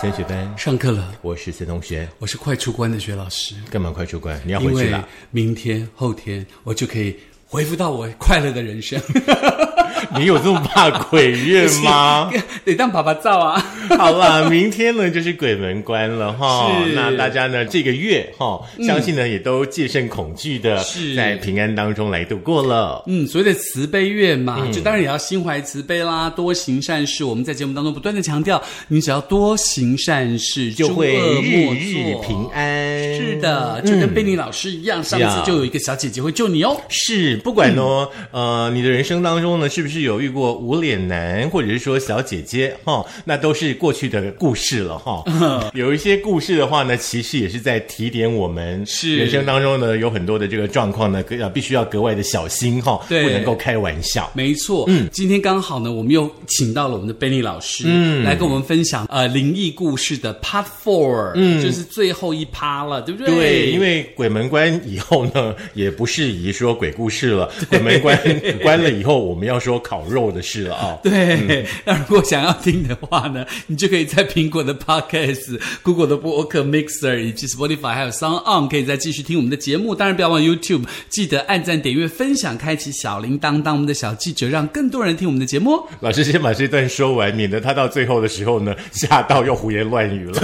三学班，上课了，我是孙同学。我是快出关的薛老师，干嘛快出关？你要回去了？明天后天我就可以恢复到我快乐的人生。你有这么怕鬼月吗？得当爸爸照啊！好啦，明天呢就是鬼门关了哈。是那大家呢这个月哈，相信呢也都戒慎恐惧的，是在平安当中来度过了。嗯，所谓的慈悲月嘛，嗯就当然也要心怀慈悲啦，多行善事。我们在节目当中不断的强调，你只要多行善事，就会日日平。安。是的，就跟贝尼老师一样，上次就有一个小姐姐会救你哦。是，不管呢，呃，你的人生当中呢，是不是有遇过无脸男，或者是说小姐姐，哈、那都是过去的故事了，哈、有一些故事的话呢，其实也是在提点我们，是。人生当中呢，有很多的这个状况呢，呃，必须要格外的小心，哈、对。不能够开玩笑。没错，嗯，今天刚好呢，我们又请到了我们的 Benny 老师，嗯，来跟我们分享呃灵异故事的 Part Four，嗯，就是最后一趴了，对不对？对，因为鬼门关以后呢，也不适宜说鬼故事了。鬼门关关了以后，我们要说烤肉的事了啊、对，那、如果想要听的话呢，你就可以在苹果的 Podcast、Google 的播客 Mixer 以及 Spotify 还有 Sound On 可以再继续听我们的节目。当然不要忘 YouTube，记得按赞、点阅、分享、开启小铃铛，当我们的小记者，让更多人听我们的节目哦。老师先把这段说完，免得他到最后的时候呢，吓到又胡言乱语了。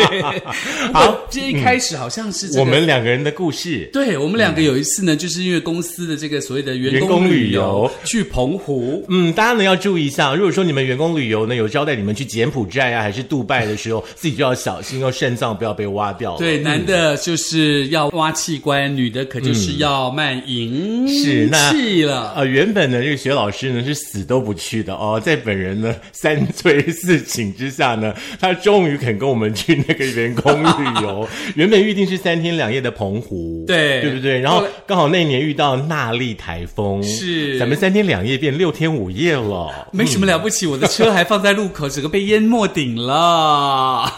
好，这一开始好像是、这个我们两个人的故事，对我们两个有一次呢，就是因为公司的这个所谓的员员工旅旅游。去澎湖。嗯，大家呢要注意一下，如果说你们员工旅游呢有招待你们去柬埔寨啊，还是杜拜的时候，自己就要小心哦，肾脏不要被挖掉了。对，男的就是要挖器官，女的可就是要卖淫是那气了。呃，原本呢，这个学老师呢是死都不去的哦，在本人呢三催四请之下呢，他终于肯跟我们去那个员工旅游。原本预定是三天两夜的澎湖，对对不对？然后刚好那年遇到纳莉台风，是咱们三天两夜变六天五夜了。没什么了不起，我的车还放在路口，整个被淹没顶了。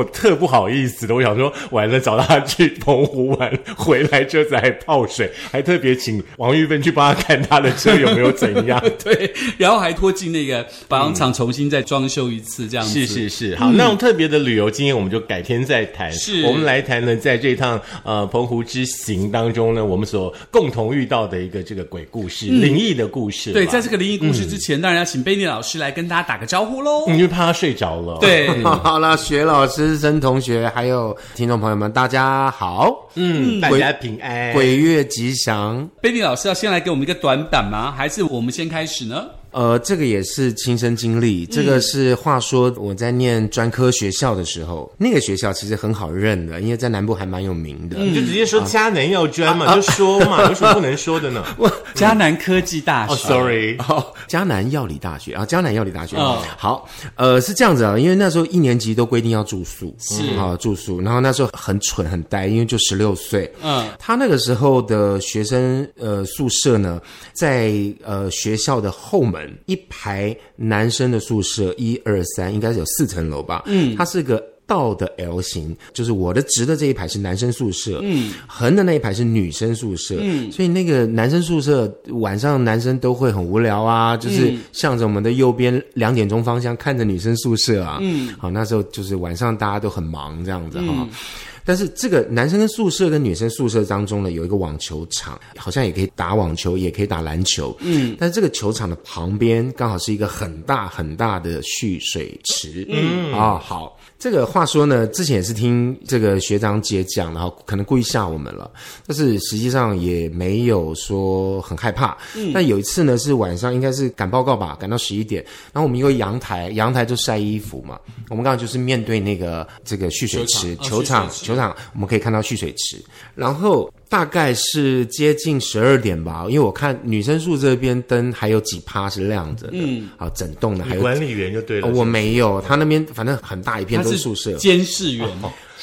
我特不好意思的，我想说，完了找他去澎湖玩，回来车子还泡水，还特别请王玉芬去帮他看他的车有没有怎样。对，然后还拖进那个保养厂重新再装修一次，这样子。是是是，好，那种特别的旅游经验，我们就改天再谈。是我们来谈呢，在这趟呃澎湖之行当中呢，我们所共同遇到的一个这个鬼故事、灵异的故事。对，在这个灵异故事之前，当然要请贝尼老师来跟大家打个招呼喽。你就怕他睡着了。，对，好了，薛老师、曾同学，还有听众朋友们，大家好！嗯，大家平安。鬼月吉祥。Baby 老师要先来给我们一个短板吗？还是我们先开始呢？呃，这个也是亲身经历。这个是话说我在念专科学校的时候，那个学校其实很好认的，因为在南部还蛮有名的。你就直接说迦南药专嘛，就说嘛，有什么不能说的呢？迦 南科技大哦学。，sorry，哦，江南药理大学啊，迦南药理大学。哦好，呃，是这样子啊，因为那时候一年级都规定要住宿，是啊、住宿。然后那时候很蠢很呆，因为就十六岁。嗯，他那个时候的学生呃宿舍呢，在呃学校的后门一排男生的宿舍，一二三，应该是有四层楼吧。嗯，它是个。倒的 L 型，就是我的直的这一排是男生宿舍，嗯，横的那一排是女生宿舍，嗯，所以那个男生宿舍晚上男生都会很无聊啊，就是向着我们的右边两点钟方向看着女生宿舍啊，嗯，好，那时候就是晚上大家都很忙这样子哈。但是这个男生跟宿舍跟女生宿舍当中呢，有一个网球场，好像也可以打网球，也可以打篮球。嗯，但是这个球场的旁边刚好是一个很大很大的蓄水池。嗯啊、好，这个话说呢，之前也是听这个学长姐讲，然后可能故意吓我们了，但是实际上也没有说很害怕。嗯，但有一次呢，是晚上应该是赶报告吧，赶到十一点，然后我们因为阳台，阳台就晒衣服嘛，我们刚刚就是面对那个这个蓄水池，球球场球场我们可以看到蓄水池，然后大概是接近十二点吧，因为我看女生宿这边灯还有几趴是亮着的，嗯，啊，整栋的还有。管理员就对了。哦我没有，他那边反正很大一片都是宿舍，监视员。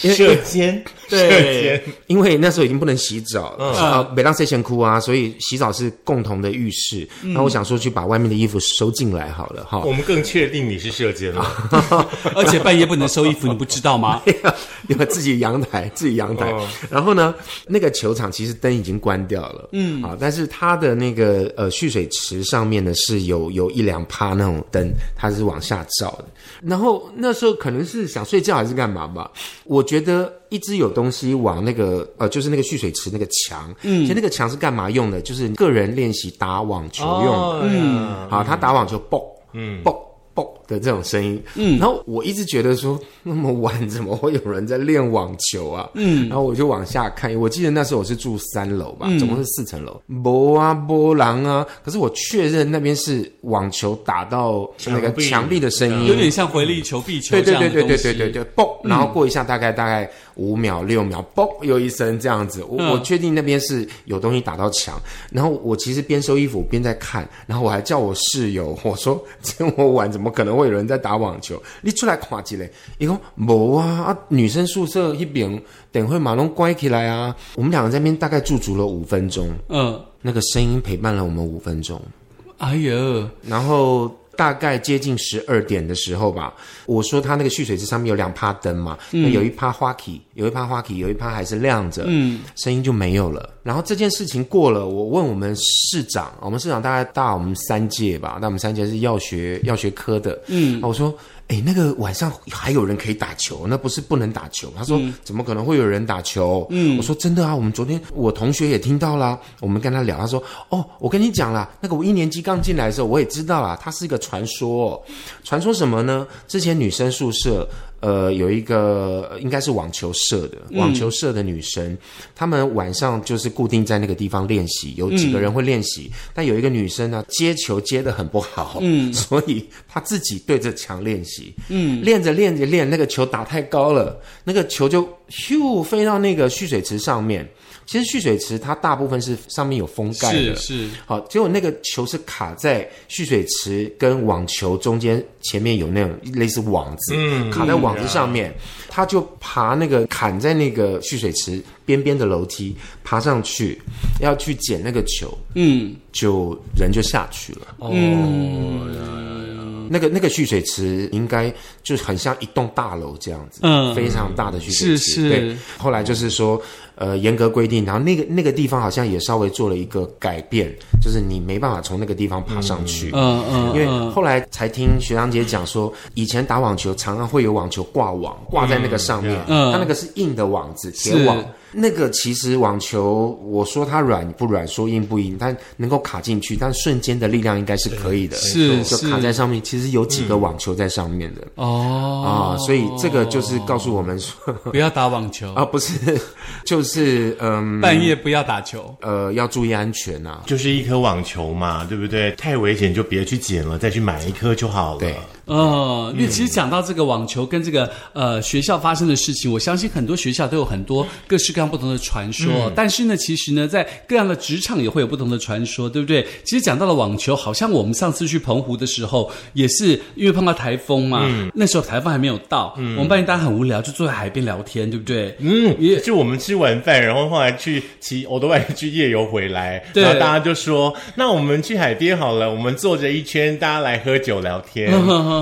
因为因为那时候已经不能洗澡，啊，每当睡前哭啊，所以洗澡是共同的浴室。那我想说去把外面的衣服收进来好了哈。我们更确定你是射监了。而且半夜不能收衣服，你不知道吗？有自己阳台，自己阳台。哦然后呢，那个球场其实灯已经关掉了，嗯，啊，但是它的那个呃蓄水池上面呢是有有一两趴那种灯，它是往下照的。然后那时候可能是想睡觉还是干嘛吧，我觉得一直有东西往那个呃，就是那个蓄水池那个墙，嗯，其实那个墙是干嘛用的？就是个人练习打网球用的，嗯，好，他打网球嘣，嗯，嘣嘣的这种声音，嗯，然后我一直觉得说，那么晚怎么会有人在练网球啊？嗯，然后我就往下看，我记得那时候我是住三楼吧，总共是四层楼，波啊波浪啊，可是我确认那边是网球打到那个墙壁的声音，有点像回力球、壁球对对对对对。对对对，嘣，然后过一下大概大概五秒六秒，嘣，又一声这样子，我、嗯。我确定那边是有东西打到墙，然后我其实边收衣服边在看，然后我还叫我室友，我说这么晚怎么可能会有人在打网球？你出来看一下，伊讲无啊啊，女生宿舍一边等会马龙乖起来啊，我们两个在那边大概驻足了五分钟，嗯，那个声音陪伴了我们五分钟。哎呦，然后大概接近十二点的时候吧，我说他那个蓄水池上面有两趴灯嘛，那有一趴花旗，有一趴花旗，有一趴还是亮着，嗯，声音就没有了。然后这件事情过了，我问我们市长，我们市长大概大我们三届吧，那我们三届是药学药学科的，嗯，我说。哎，那个晚上还有人可以打球，那不是不能打球。他说：“怎么可能会有人打球？”嗯，我说：“真的啊，我们昨天我同学也听到啦。我们跟他聊，他说：‘哦，我跟你讲啦，那个我一年级刚进来的时候，我也知道啦，它是一个传说、哦。传说什么呢？之前女生宿舍。”呃，有一个呃应该是网球社的网球社的女生，她们晚上就是固定在那个地方练习，有几个人会练习，但有一个女生呢接球接的很不好，嗯，所以她自己对着墙练习，嗯，练着练着练，那个球打太高了，那个球就咻飞到那个蓄水池上面。其实蓄水池它大部分是上面有封盖的，是是，好，结果那个球是卡在蓄水池跟网球中间，前面有那种类似网子，嗯卡在网子上面，他就爬那个砍在那个蓄水池边边的楼梯爬上去，要去捡那个球，嗯，就人就下去了。哦，那个那个蓄水池应该就很像一栋大楼这样子，嗯。非常大的蓄水池。是是。对，后来就是说，呃，严格规定，然后那个那个地方好像也稍微做了一个改变，就是你没办法从那个地方爬上去。嗯嗯，因为后来才听学长姐讲说，以前打网球常常会有网球挂网挂在那个上面，嗯它那个是硬的网子，铁是。网。那个其实网球，我说它软不软，说硬不硬，它能够卡进去，但瞬间的力量应该是可以的，是就卡在上面。其实有几个网球在上面的、哦啊，所以这个就是告诉我们说 不要打网球。啊，不是，就是嗯半夜不要打球。呃要注意安全呐、啊。就是一颗网球嘛，对不对？太危险就别去捡了，再去买一颗就好了。对哦，因为其实讲到这个网球跟这个呃学校发生的事情，我相信很多学校都有很多各式各样不同的传说。但是呢，其实呢，在各样的职场也会有不同的传说，对不对？其实讲到了网球，好像我们上次去澎湖的时候，也是因为碰到台风嘛，那时候台风还没有到，我们半夜大家很无聊，就坐在海边聊天，对不对？嗯，也就我们吃完饭，然后后来去骑欧多外去夜游回来，对然后大家就说：“那我们去海边好了，我们坐着一圈，大家来喝酒聊天。”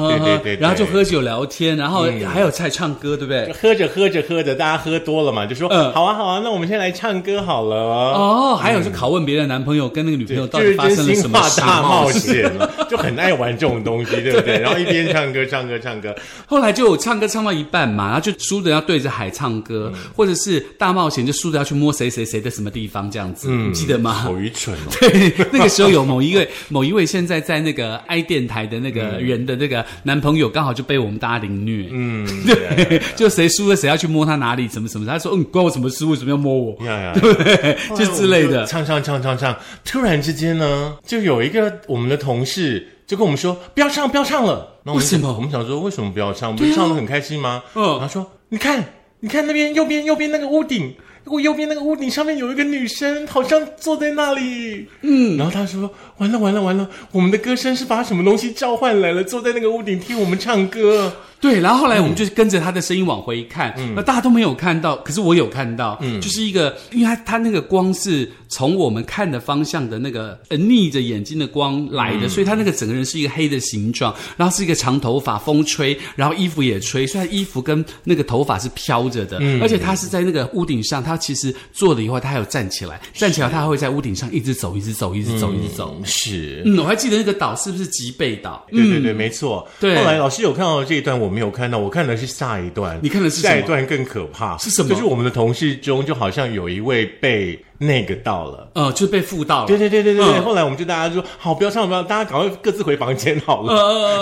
对对对，然后就喝酒聊天，然后还有在唱歌，对不对？喝着喝着喝着，大家喝多了嘛，就说：“嗯好啊好啊，那我们先来唱歌好了。”哦，还有就拷问别的男朋友跟那个女朋友到底发生了什么。大冒险了，就很爱玩这种东西，对不对？然后一边唱歌唱歌唱歌，后来就唱歌唱到一半嘛，然后就输的要对着海唱歌，或者是大冒险就输的要去摸谁谁谁的什么地方这样子，你记得吗？好愚蠢哦！对，那个时候有某一位某一位现在在那个 i 电台的那个人的那个男朋友，刚好就被我们大家凌虐。嗯，对，就谁输了谁要去摸他哪里，什么什么，他说嗯关我什么事，为什么要摸我？呀呀，对，就之类的。唱唱唱唱唱，突然之间呢，就有一个我们的同事就跟我们说不要唱不要唱了。那我们为什么我们想说为什么不要唱？我们唱的很开心吗？嗯然后说你看你看那边右边右边那个屋顶。我右边那个屋顶上面有一个女生，好像坐在那里。嗯，然后他说：“完了完了完了，我们的歌声是把什么东西召唤来了，坐在那个屋顶听我们唱歌。”对，然后后来我们就跟着他的声音往回看，那大家都没有看到，可是我有看到，嗯就是一个，因为他他那个光是从我们看的方向的那个呃逆着眼睛的光来的，所以他那个整个人是一个黑的形状，然后是一个长头发，风吹，然后衣服也吹，所以他衣服跟那个头发是飘着的，而且他是在那个屋顶上，他其实坐了以后，他还有站起来，站起来他还会在屋顶上一直走，一直走，一直走，一直走。是。嗯，我还记得那个岛是不是吉贝岛？对对对，没错。对后来老师有看到这一段，我没有看到，我看的是下一段。你看的是什么下一段更可怕，是什么就是我们的同事中，就好像有一位被那个到了。呃，就被附到了。对对对对对后来我们就大家就说好，不要上，不要，大家赶快各自回房间好了。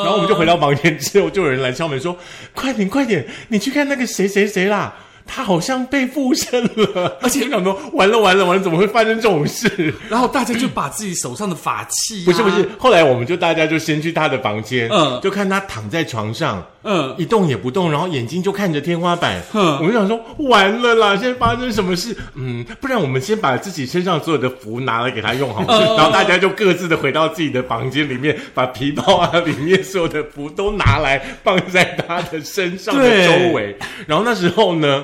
然后我们就回到房间之后，就有人来敲门说：“快点快点，你去看那个谁谁谁啦。”他好像被附身了，而且想说完了完了完了，怎么会发生这种事？然后大家就把自己手上的法器、啊，不是不是，后来我们就大家就先去他的房间，嗯。就看他躺在床上，嗯。一动也不动，然后眼睛就看着天花板，嗯。我们就想说完了啦，现在发生什么事？嗯，不然我们先把自己身上所有的符拿来给他用好了，嗯。然后大家就各自的回到自己的房间里面，把皮包啊里面所有的符都拿来放在他的身上的周围，然后那时候呢。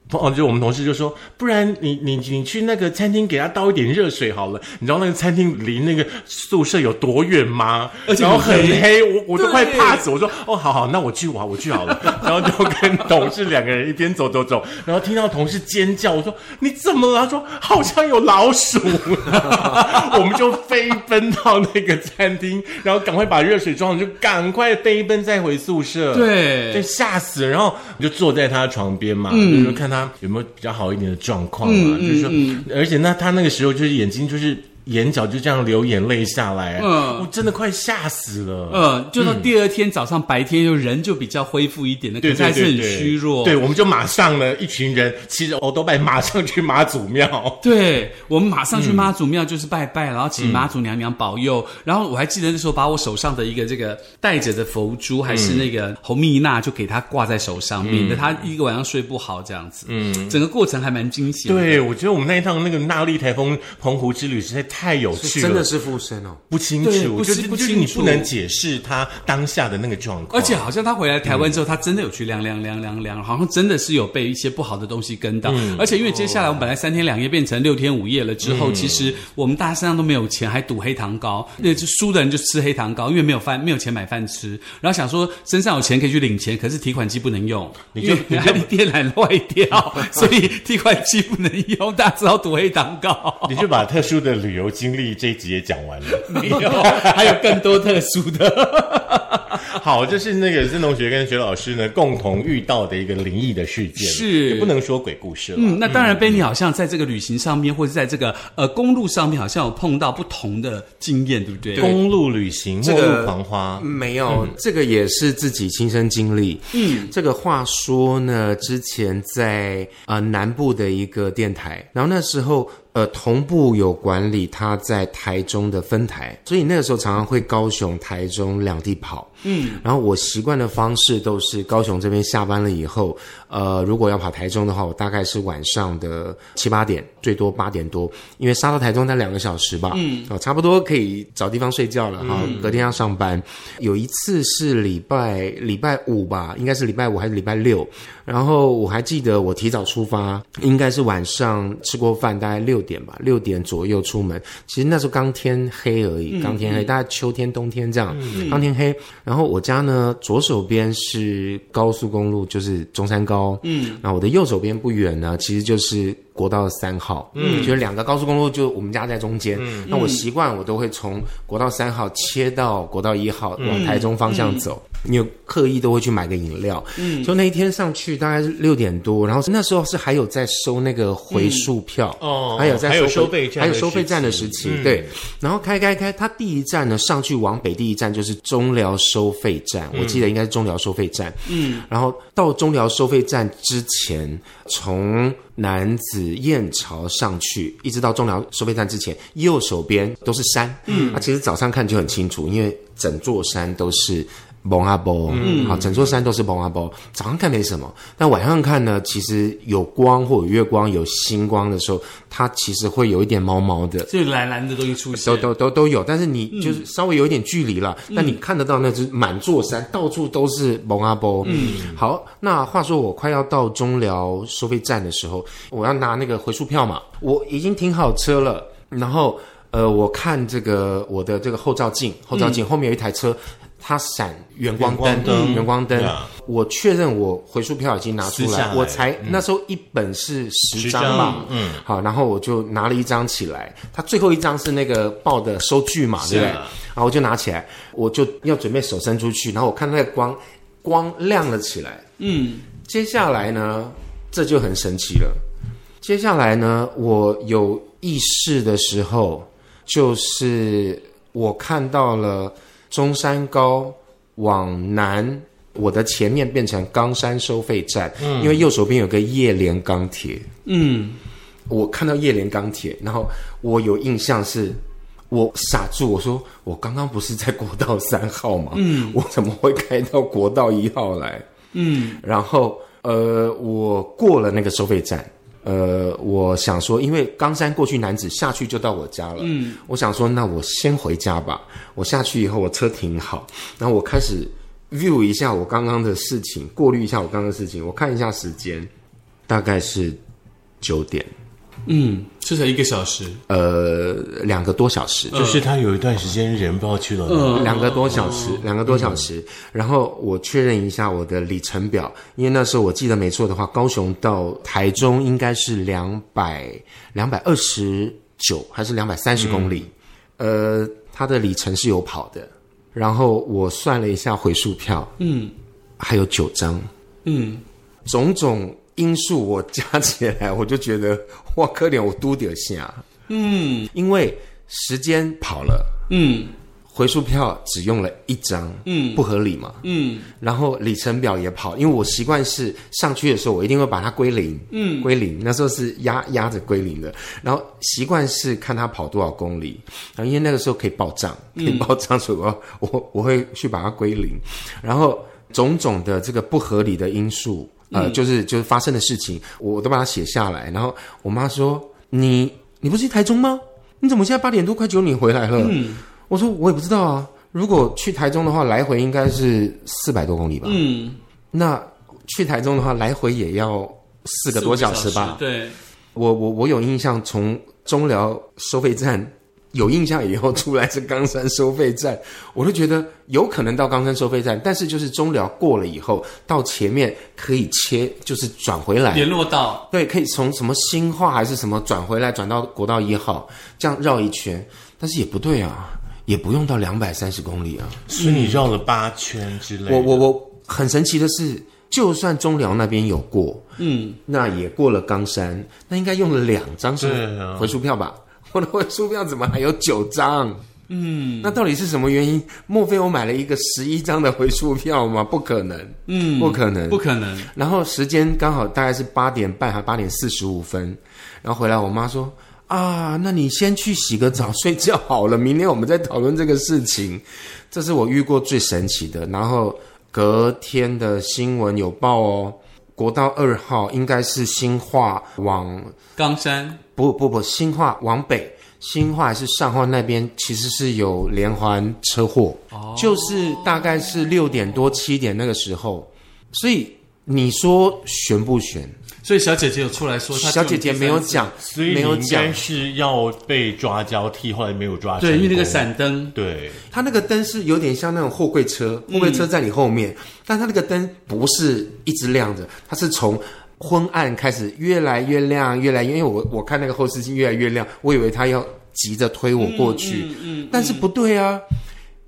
哦，就我们同事就说，不然你你你去那个餐厅给他倒一点热水好了。你知道那个餐厅离那个宿舍有多远吗？而且然后很黑，我我都快怕死。我说哦，好好，那我去我我去好了。然后就跟同事两个人一边走走走，然后听到同事尖叫，我说你怎么了？他说好像有老鼠。我们就飞奔到那个餐厅，然后赶快把热水装了，就赶快飞奔再回宿舍。对对，吓死了。然后我就坐在他床边嘛，就看他有没有比较好一点的状况啊。就是说，而且那他那个时候就是眼睛就是眼角就这样流眼泪下来，嗯我真的快吓死了。嗯，就到第二天早上白天，就人就比较恢复一点的，可对是还是很虚弱。对，我们就马上呢，一群人骑着欧都拜，马上去妈祖庙。对，我们马上去妈祖嗯庙就是拜拜，然后请妈祖娘娘保佑。然后我还记得那时候把我手上的一个这个戴着的佛珠，还是那个红蜜蜡，就给他挂在手上，免得他一个晚上睡不好这样子。嗯，整个过程还蛮惊险的。对，我觉得我们那一趟那个纳利台风澎湖之旅实在太有趣了，真的是附身哦。不清楚，不就是就是清不清楚你不能解释他当下的那个状况，而且好像他回来台湾之后，他真的有去量量量量量，好像真的是有被一些不好的东西跟到。而且因为接下来我们本来三天两夜变成六天五夜了之后，其实我们大家身上都没有钱，还赌黑糖糕。那就输的人就吃黑糖糕，因为没有饭，没有钱买饭吃。然后想说身上有钱可以去领钱，可是提款机不能用，你就因为还电缆坏掉，所以提款机不能用，大家只好赌黑糖糕。你就把特殊的旅游经历这一集也讲完了。没有，还有更多特殊的。好，这是那个曾同学跟学老师呢共同遇到的一个灵异的事件，是也不能说鬼故事了。嗯，那当然，贝尼好像在这个旅行上面，或者在这个呃公路上面，好像有碰到不同的经验，对不对？公路旅行，末这个路狂花，没有，这个也是自己亲身经历。嗯，这个话说呢，之前在呃南部的一个电台，然后那时候呃同步有管理他在台中的分台，所以那个时候常常会高雄、台中两地跑。嗯，然后我习惯的方式都是高雄这边下班了以后，呃，如果要跑台中的话，我大概是晚上的七八点，最多八点多，因为杀到台中才两个小时吧，嗯，哦，差不多可以找地方睡觉了哈。隔天要上班，有一次是礼拜礼拜五吧，应该是礼拜五还是礼拜六，然后我还记得我提早出发，应该是晚上吃过饭，大概六点吧，六点左右出门。其实那时候刚天黑而已，刚天黑，大概秋天冬天这样，刚天黑。然后我家呢左手边是高速公路，就是中山高，嗯，那我的右手边不远呢，其实就是。国道三号，嗯，就是两个高速公路，就我们家在中间。嗯，那我习惯我都会从国道三号切到国道一号，往台中方向走。你有刻意都会去买个饮料，嗯，就那一天上去大概是六点多，然后那时候是还有在收那个回数票，哦还有在还有收收费站还有收费站的时时期，嗯。对。然后开开开，它第一站呢上去往北第一站就是中寮收费站，我记得应该是中寮收费站，嗯，然后到中寮收费站之前，从南子燕巢上去，一直到中寮收费站之前，右手边都是山。嗯，那、其实早上看就很清楚，因为整座山都是蒙阿波，嗯，好，整座山都是蒙阿波。早上看没什么，但晚上看呢，其实有光或有月光、有星光的时候，它其实会有一点毛毛的。就蓝蓝的东西出现，都都都都有，但是你就是稍微有一点距离了，但你看得到那只满座山，到处都是蒙阿波。嗯，好，那话说我快要到中寮收费站的时候，我要拿那个回数票嘛，我已经停好车了，然后呃，我看这个我的这个后照镜，后照镜后面有一台车。它闪远光灯，远光灯。我确认我回数票已经拿出来，我才那时候一本是十张嘛，嗯，好，然后我就拿了一张起来。它最后一张是那个报的收据嘛，对不对？然后我就拿起来，我就要准备手伸出去，然后我看那个光光亮了起来，嗯，接下来呢，这就很神奇了。接下来呢，我有意识的时候，就是我看到了。中山高往南，我的前面变成冈山收费站，因为右手边有个叶联钢铁。嗯，我看到叶联钢铁，然后我有印象是，我傻住，我说我刚刚不是在国道三号吗？嗯，我怎么会开到国道一号来？嗯，然后呃，我过了那个收费站。呃，我想说，因为冈山过去男子下去就到我家了。嗯，我想说，那我先回家吧。我下去以后，我车停好，然后我开始 view 一下我刚刚的事情，过滤一下我刚刚的事情。我看一下时间，大概是九点。嗯，这才一个小时，呃，两个多小时，就是他有一段时间人不知道去了哪，两个多小时，两个多小时。然后我确认一下我的里程表，因为那时候我记得没错的话，高雄到台中应该是两百两百二十九还是两百三十公里，呃，它的里程是有跑的。然后我算了一下回数票，嗯，还有九张，嗯，种种。因素我加起来，我就觉得哇，可怜我嘟点下，嗯，因为时间跑了，嗯，回数票只用了一张，嗯，不合理嘛，嗯，然后里程表也跑，因为我习惯是上去的时候，我一定会把它归零，嗯，归零，那时候是压压着归零的，然后习惯是看它跑多少公里，然后因为那个时候可以报账，可以报账，所以我我我会去把它归零，然后种种的这个不合理的因素。呃，就是就是发生的事情，我都把它写下来。然后我妈说：“你你不是去台中吗？你怎么现在八点多快九点回来了？”嗯我说：“我也不知道啊。如果去台中的话，来回应该是四百多公里吧？嗯，那去台中的话，来回也要四个多小时吧？对，我我我有印象，从中寮收费站。”有印象以后出来是冈山收费站，我就觉得有可能到冈山收费站，但是就是中寮过了以后，到前面可以切，就是转回来。联络到，对，可以从什么新化还是什么转回来，转到国道一号，这样绕一圈，但是也不对啊，也不用到两百三十公里啊，所以你绕了八圈之类。我我我很神奇的是，就算中寮那边有过，嗯，那也过了冈山，那应该用了两张是回数票吧？我的回数票怎么还有九张？嗯，那到底是什么原因？莫非我买了一个十一张的回数票吗？不可能，嗯，不可能，不可能。然后时间刚好大概是八点半还八点四十五分，然后回来，我妈说：“啊，那你先去洗个澡睡觉好了，明天我们再讨论这个事情。”这是我遇过最神奇的。然后隔天的新闻有报哦。国道二号应该是新化往冈山，不不不，新化往北，新化还是上化那边，其实是有连环车祸，就是大概是六点多七点那个时候，所以你说悬不悬？所以小姐姐有出来说，小姐姐没有讲，所以没有讲。是要被抓交替，后来没有抓。对，因为那个闪灯，对，它那个灯是有点像那种货柜车，货柜车在你后面，但它那个灯不是一直亮着，它是从昏暗开始越来越亮，越来越，因为我我看那个后视镜越来越亮，我以为他要急着推我过去，嗯，但是不对啊。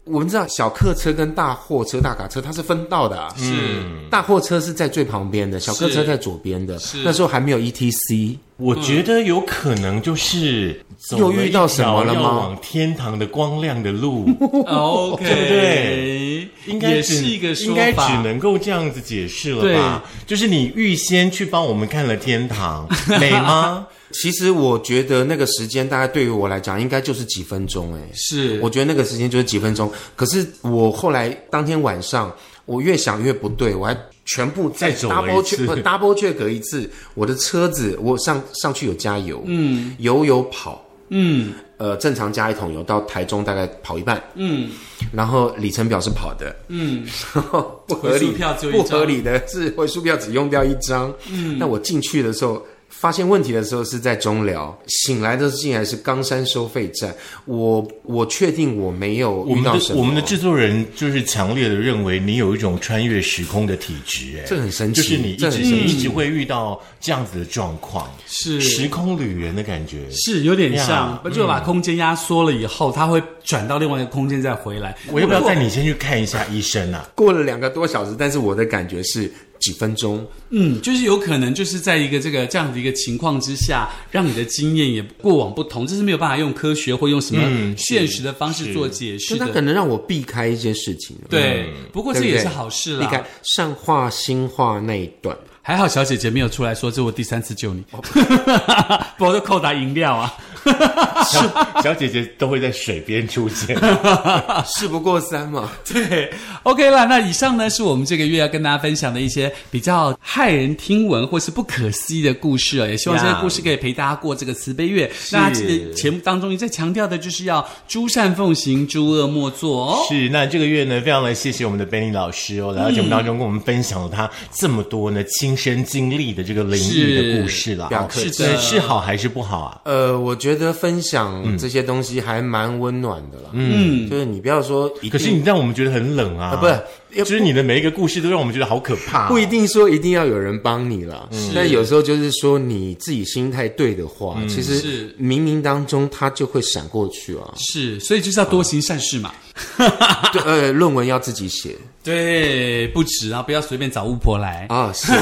我们知道小客车跟大货车、大卡车它是分道的，是大货车是在最旁边的，小客车在左边的。是那时候还没有 E T C，我觉得有可能就是又遇到什么了吗？往天堂的光亮的路，OK，对不对？应该是一个应该只能够这样子解释了吧？就是你预先去帮我们看了天堂，美吗？其实我觉得那个时间大概对于我来讲，应该就是几分钟哎。是我觉得那个时间就是几分钟。可是我后来当天晚上，我越想越不对，我还全部再 double 一次 check double check 一次。我的车子我上上去有加油，嗯，油有跑，嗯呃，正常加一桶油到台中大概跑一半，嗯然后里程表是跑的，嗯，然 后不合理票不合理的是回数票只用掉一张。嗯，那我进去的时候。发现问题的时候是在中寮，醒来的竟然是冈山收费站。我我确定我没有我们的遇到什么，我们的制作人就是强烈的认为你有一种穿越时空的体质，哎，这很神奇就是你一直这很神奇一直会遇到这样子的状况，是时空旅人的感觉。是有点呀像，就把空间压缩了以后，它会转到另外一个空间再回来。我要不要带你先去看一下医生啊？过了两个多小时，但是我的感觉是几分钟。嗯，就是有可能就是在一个这个这样的一个情况之下，让你的经验也过往不同，这是没有办法用科学或用什么嗯现实的方式做解释的。就它可能让我避开一些事情。对，不过这也是好事避开啦。上话新话那一段。还好小姐姐没有出来说，这是我第三次救你，不然都扣打饮料啊。小小姐姐都会在水边出现。事不过三嘛。对，OK 啦。那以上呢是我们这个月要跟大家分享的一些比较骇人听闻或是不可思议的故事哦。也希望这些故事可以陪大家过这个慈悲月。那记得节目当中一再强调的就是要诸善奉行，诸恶莫作哦。是，那这个月呢，非常的谢谢我们的 Benny 老师哦，来到节目当中跟我们分享了他这么多呢亲身经历的这个灵异的故事了。哦不要客气是的是好还是不好啊？呃，我觉得分享这些东西还蛮温暖的啦。嗯，就是你不要说一定，可是你让我们觉得很冷啊，啊不是要就是你的每一个故事都让我们觉得好可怕、不一定说一定要有人帮你啦。但有时候就是说你自己心态对的话，其实是冥冥当中它就会闪过去啊。是，所以就是要多行善事嘛。对，呃，论文要自己写对，不止啊，不要随便找巫婆来。啊，是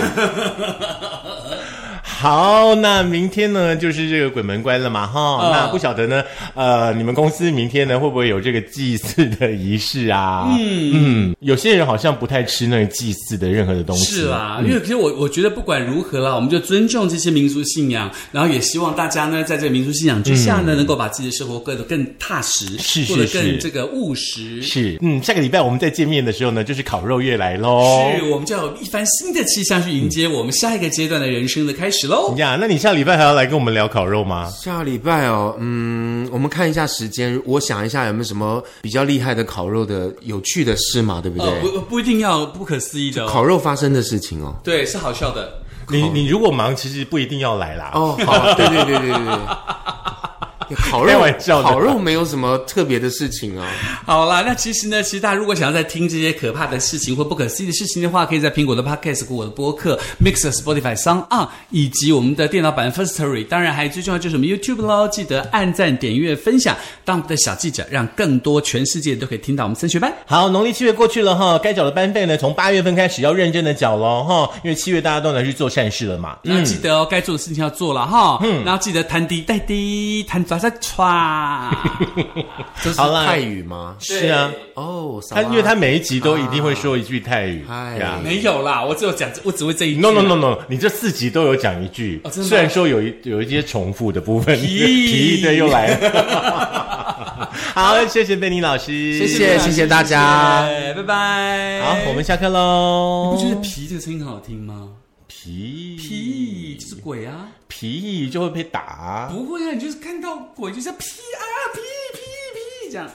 好，那明天呢就是这个鬼门关了嘛，哈、嗯那不晓得呢，呃，你们公司明天呢会不会有这个祭祀的仪式啊？嗯。嗯，有些人好像不太吃那个祭祀的任何的东西，是啦，因为其实我我觉得不管如何啦，我们就尊重这些民族信仰，然后也希望大家呢，在这个民族信仰之下呢，能够把自己的生活过得更踏实，是是过得更这个务实。是，嗯，下个礼拜我们再见面的时候呢，就是烤肉月来喽。是，我们就要有一番新的气象去迎接我们下一个阶段的人生的开始喽。呀，那你下礼拜还要来跟我们聊烤肉吗？下礼拜哦，嗯，我们看一下时间，我想一下有没有什么比较厉害的烤肉的有趣的事嘛，对不对？呃，不不一定要不可思议的哦，烤肉发生的事情哦。对，是好笑的。你你如果忙，其实不一定要来啦。哦，好，对对对对对对。烤肉开玩笑烤肉没有什么特别的事情啊。好啦，那其实呢，其实大家如果想要再听这些可怕的事情或不可思议的事情的话，可以在苹果的 Podcast、我的播客、Mixer、Spotify、s o n On 以及我们的电脑版 Firstory，当然还有最重要就是我们 YouTube 喽，记得按赞、点阅、分享，当我们的小记者，让更多全世界都可以听到我们升学班。好，农历七月过去了哈，该缴的班费呢，从八月份开始要认真的缴喽哈，因为七月大家都拿去做善事了嘛。那记得哦，该做的事情要做了哈，嗯，然后记得弹滴带滴，弹抓在歘。这是好啦泰语吗？是啊，哦，他因为他每一集都一定会说一句泰语嗨呀。没有啦，我只有讲，我只会这一句。No no no no，你这四集都有讲一句，哦真的吗虽然说有一有一些重复的部分，皮皮对又来 了。好，谢谢贝尼老师，谢谢谢谢大家谢谢拜拜。好，我们下课喽。不觉得皮这个声音很好听吗？皮皮就是鬼啊！皮就会被打。不会啊，你就是看到鬼就像皮啊皮皮皮这样。